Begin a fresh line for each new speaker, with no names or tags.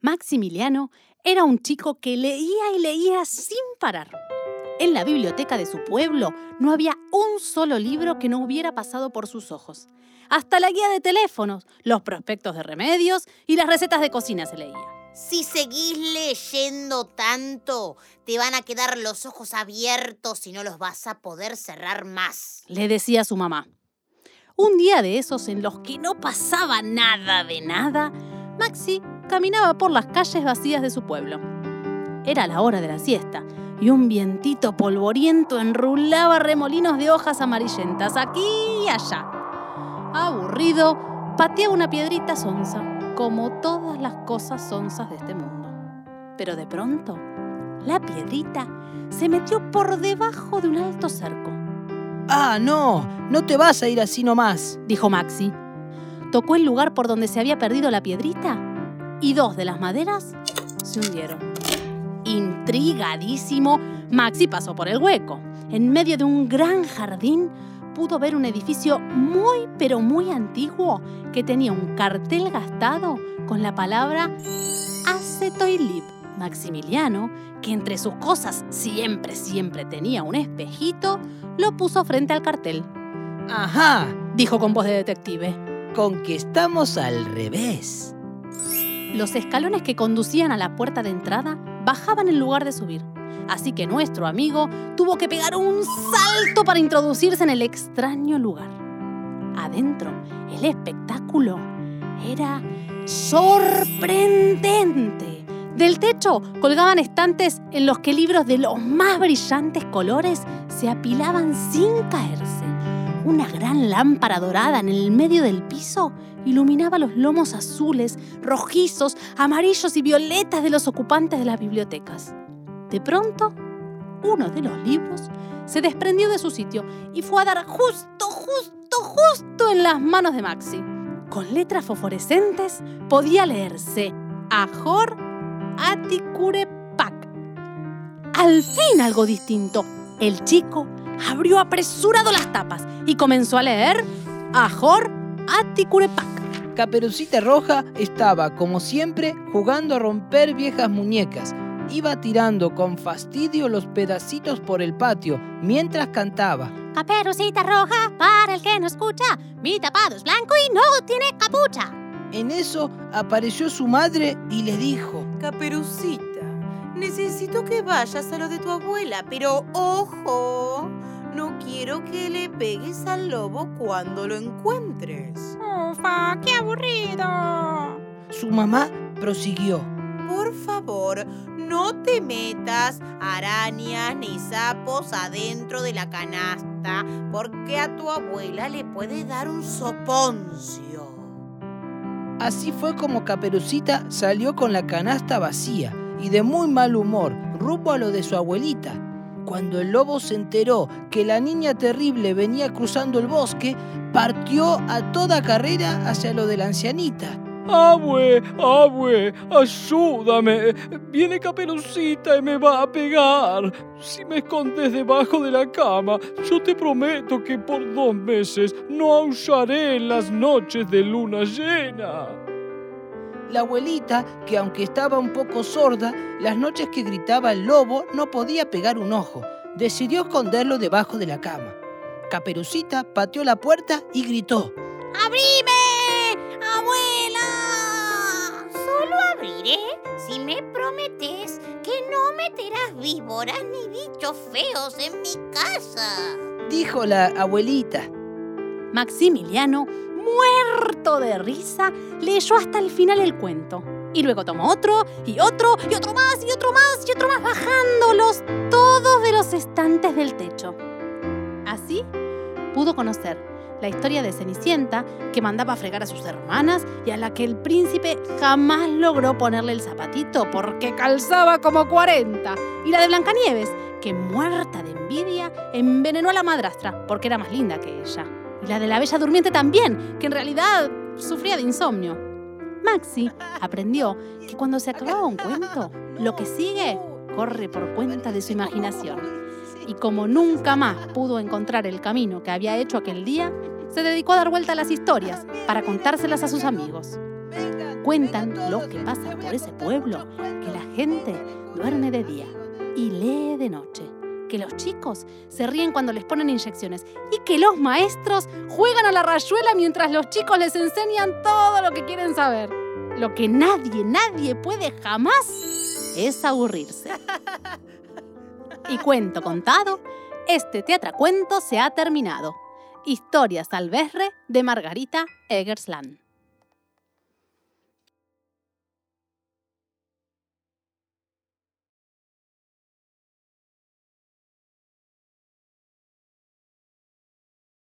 Maximiliano era un chico que leía y leía sin parar. En la biblioteca de su pueblo no había un solo libro que no hubiera pasado por sus ojos. Hasta la guía de teléfonos, los prospectos de remedios y las recetas de cocina se leía.
Si seguís leyendo tanto, te van a quedar los ojos abiertos y no los vas a poder cerrar más.
Le decía su mamá. Un día de esos en los que no pasaba nada de nada, Maxi caminaba por las calles vacías de su pueblo. Era la hora de la siesta y un vientito polvoriento enrulaba remolinos de hojas amarillentas aquí y allá. Aburrido, pateaba una piedrita sonsa, como todas las cosas sonzas de este mundo. Pero de pronto, la piedrita se metió por debajo de un alto cerco.
¡Ah, no! No te vas a ir así nomás,
dijo Maxi. Tocó el lugar por donde se había perdido la piedrita y dos de las maderas se hundieron. Intrigadísimo, Maxi pasó por el hueco. En medio de un gran jardín pudo ver un edificio muy pero muy antiguo que tenía un cartel gastado con la palabra Acetoilib. Maximiliano, que entre sus cosas siempre, siempre tenía un espejito, lo puso frente al cartel.
¡Ajá!
dijo con voz de detective.
Con que estamos al revés.
Los escalones que conducían a la puerta de entrada bajaban en lugar de subir. Así que nuestro amigo tuvo que pegar un salto para introducirse en el extraño lugar. Adentro, el espectáculo era sorprendente. Del techo colgaban estantes en los que libros de los más brillantes colores se apilaban sin caerse. Una gran lámpara dorada en el medio del piso iluminaba los lomos azules, rojizos, amarillos y violetas de los ocupantes de las bibliotecas. De pronto, uno de los libros se desprendió de su sitio y fue a dar justo, justo, justo en las manos de Maxi. Con letras fosforescentes podía leerse Ajor Atikurepak. Al fin algo distinto. El chico abrió apresurado las tapas y comenzó a leer Ajor Atikurepak.
Caperucita Roja estaba, como siempre, jugando a romper viejas muñecas. Iba tirando con fastidio los pedacitos por el patio mientras cantaba.
Caperucita Roja, para el que no escucha, mi tapado es blanco y no tiene capucha.
En eso apareció su madre y le dijo,
Caperucita, necesito que vayas a lo de tu abuela, pero ojo, no quiero que le pegues al lobo cuando lo encuentres.
¡Ufa, qué aburrido!
Su mamá prosiguió.
Por favor, no te metas arañas ni sapos adentro de la canasta, porque a tu abuela le puede dar un soponcio.
Así fue como Caperucita salió con la canasta vacía y de muy mal humor, rumbo a lo de su abuelita. Cuando el lobo se enteró que la niña terrible venía cruzando el bosque, partió a toda carrera hacia lo de la ancianita.
¡Abue! ¡Abue! ¡Ayúdame! Viene Caperucita y me va a pegar. Si me escondes debajo de la cama, yo te prometo que por dos meses no aullaré en las noches de luna llena.
La abuelita, que aunque estaba un poco sorda, las noches que gritaba el lobo no podía pegar un ojo. Decidió esconderlo debajo de la cama. Caperucita pateó la puerta y gritó.
¡Abrime! ¡Abuela!
Solo abriré si me prometes que no meterás víboras ni bichos feos en mi casa.
Dijo la abuelita.
Maximiliano, muerto de risa, leyó hasta el final el cuento. Y luego tomó otro, y otro, y otro más, y otro más, y otro más, bajándolos todos de los estantes del techo. Así pudo conocer la historia de Cenicienta, que mandaba a fregar a sus hermanas y a la que el príncipe jamás logró ponerle el zapatito porque calzaba como 40. Y la de Blancanieves, que muerta de envidia, envenenó a la madrastra porque era más linda que ella. Y la de la Bella Durmiente también, que en realidad sufría de insomnio. Maxi aprendió que cuando se acababa un cuento, lo que sigue corre por cuenta de su imaginación y como nunca más pudo encontrar el camino que había hecho aquel día, se dedicó a dar vuelta a las historias para contárselas a sus amigos. Cuentan los que pasan por ese pueblo que la gente duerme de día y lee de noche. Que los chicos se ríen cuando les ponen inyecciones y que los maestros juegan a la rayuela mientras los chicos les enseñan todo lo que quieren saber. Lo que nadie, nadie puede jamás es aburrirse. Y cuento contado, este teatracuento se ha terminado. Historias al de Margarita Eggersland.